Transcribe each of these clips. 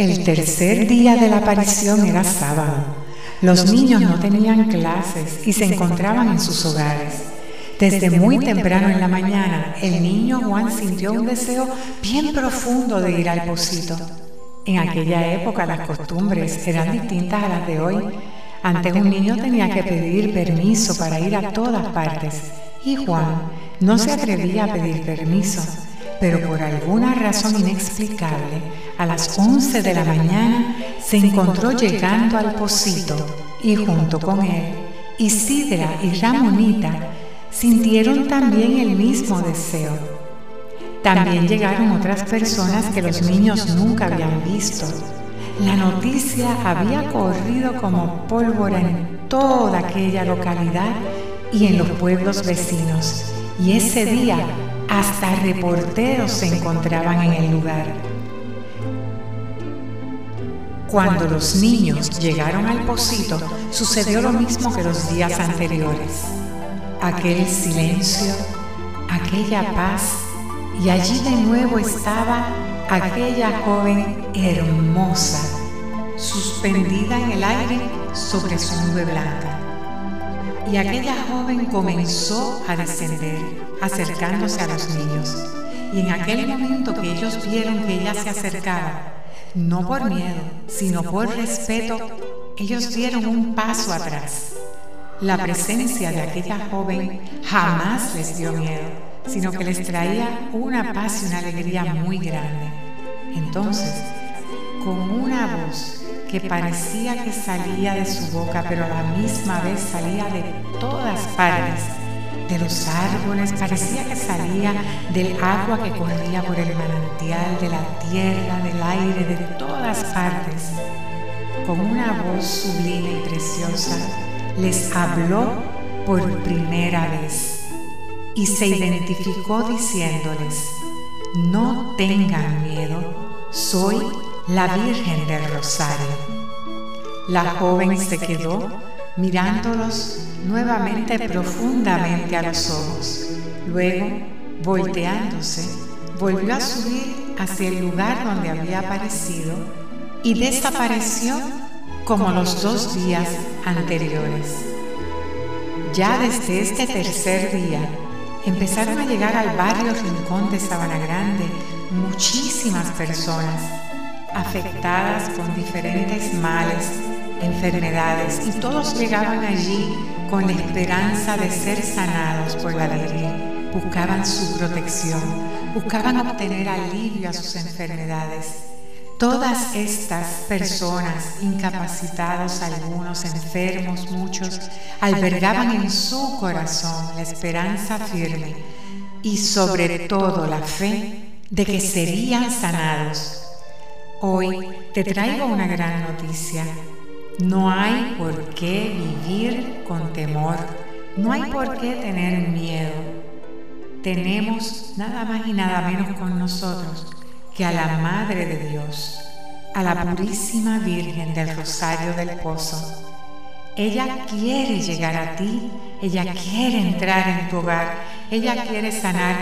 El tercer día de la aparición era sábado. Los niños no tenían clases y se encontraban en sus hogares. Desde muy temprano en la mañana, el niño Juan sintió un deseo bien profundo de ir al pocito. En aquella época las costumbres eran distintas a las de hoy. Antes un niño tenía que pedir permiso para ir a todas partes y Juan no se atrevía a pedir permiso pero por alguna razón inexplicable, a las 11 de la mañana se encontró llegando al pocito y junto con él, Isidra y Ramonita sintieron también el mismo deseo. También llegaron otras personas que los niños nunca habían visto. La noticia había corrido como pólvora en toda aquella localidad y en los pueblos vecinos. Y ese día hasta reporteros se encontraban en el lugar. Cuando los niños llegaron al pocito, sucedió lo mismo que los días anteriores. Aquel silencio, aquella paz, y allí de nuevo estaba aquella joven hermosa, suspendida en el aire sobre su nube blanca. Y aquella joven comenzó a descender, acercándose a los niños. Y en aquel momento que ellos vieron que ella se acercaba, no por miedo, sino por respeto, ellos dieron un paso atrás. La presencia de aquella joven jamás les dio miedo, sino que les traía una paz y una alegría muy grande. Entonces, con una voz que parecía que salía de su boca, pero a la misma vez salía de todas partes, de los árboles, parecía que salía del agua que corría por el manantial, de la tierra, del aire, de todas partes. Con una voz sublime y preciosa, les habló por primera vez y se identificó diciéndoles, no tengan miedo, soy la Virgen del Rosario. La joven se quedó mirándolos nuevamente profundamente a los ojos. Luego, volteándose, volvió a subir hacia el lugar donde había aparecido y desapareció como los dos días anteriores. Ya desde este tercer día empezaron a llegar al barrio Rincón de Sabana Grande muchísimas personas afectadas con diferentes males, enfermedades, y todos llegaban allí con la esperanza de ser sanados por la Virgen. Buscaban su protección, buscaban obtener alivio a sus enfermedades. Todas estas personas, incapacitados algunos, enfermos muchos, albergaban en su corazón la esperanza firme y sobre todo la fe de que serían sanados Hoy te traigo una gran noticia. No hay por qué vivir con temor, no hay por qué tener miedo. Tenemos nada más y nada menos con nosotros que a la Madre de Dios, a la Purísima Virgen del Rosario del Pozo. Ella quiere llegar a ti, ella quiere entrar en tu hogar, ella quiere sanar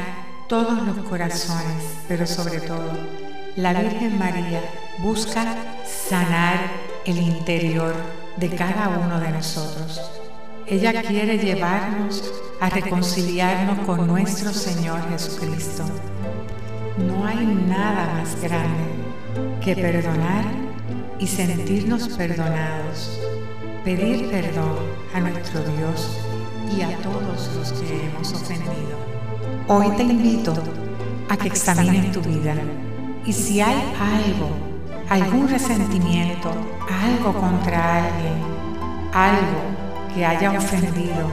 todos los corazones, pero sobre todo la Virgen María busca sanar el interior de cada uno de nosotros. Ella quiere llevarnos a reconciliarnos con nuestro Señor Jesucristo. No hay nada más grande que perdonar y sentirnos perdonados, pedir perdón a nuestro Dios y a todos los que hemos ofendido. Hoy te invito a que examines tu vida y si hay algo, algún resentimiento, algo contra alguien, algo que haya ofendido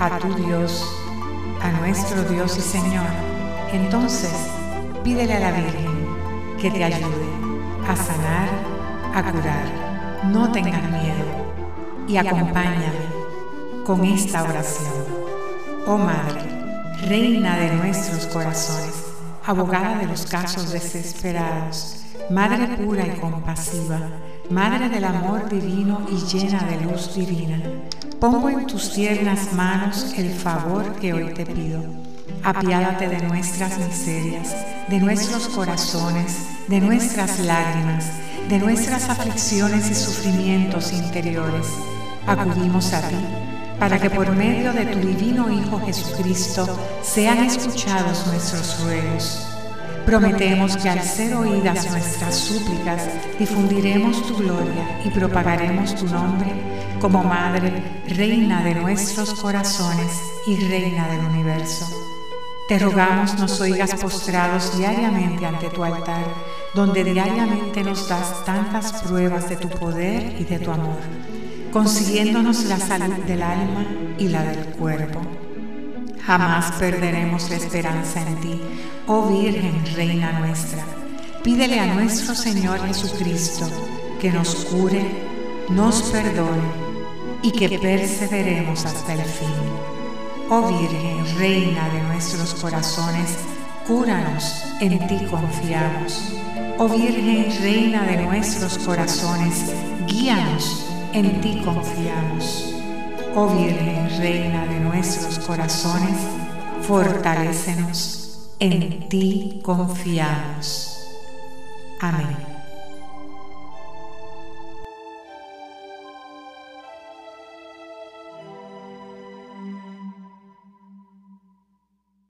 a tu Dios, a nuestro Dios y Señor, entonces pídele a la Virgen que te ayude a sanar, a curar. No tengas miedo y acompáñame con esta oración. Oh Madre, Reina de nuestros corazones, abogada de los casos desesperados, Madre pura y compasiva, Madre del amor divino y llena de luz divina, pongo en tus tiernas manos el favor que hoy te pido. apiádate de nuestras miserias, de nuestros corazones, de nuestras lágrimas, de nuestras aflicciones y sufrimientos interiores. Acudimos a ti para que por medio de tu divino Hijo Jesucristo sean escuchados nuestros ruegos. Prometemos que al ser oídas nuestras súplicas, difundiremos tu gloria y propagaremos tu nombre como Madre, Reina de nuestros corazones y Reina del universo. Te rogamos nos oigas postrados diariamente ante tu altar, donde diariamente nos das tantas pruebas de tu poder y de tu amor consiguiéndonos la salud del alma y la del cuerpo. Jamás perderemos la esperanza en ti, oh Virgen, Reina nuestra. Pídele a nuestro Señor Jesucristo que nos cure, nos perdone y que perseveremos hasta el fin. Oh Virgen, Reina de nuestros corazones, cúranos, en ti confiamos. Oh Virgen, Reina de nuestros corazones, guíanos en ti confiamos. Oh Virgen, Reina de nuestros corazones, fortalécenos, en ti confiamos. Amén.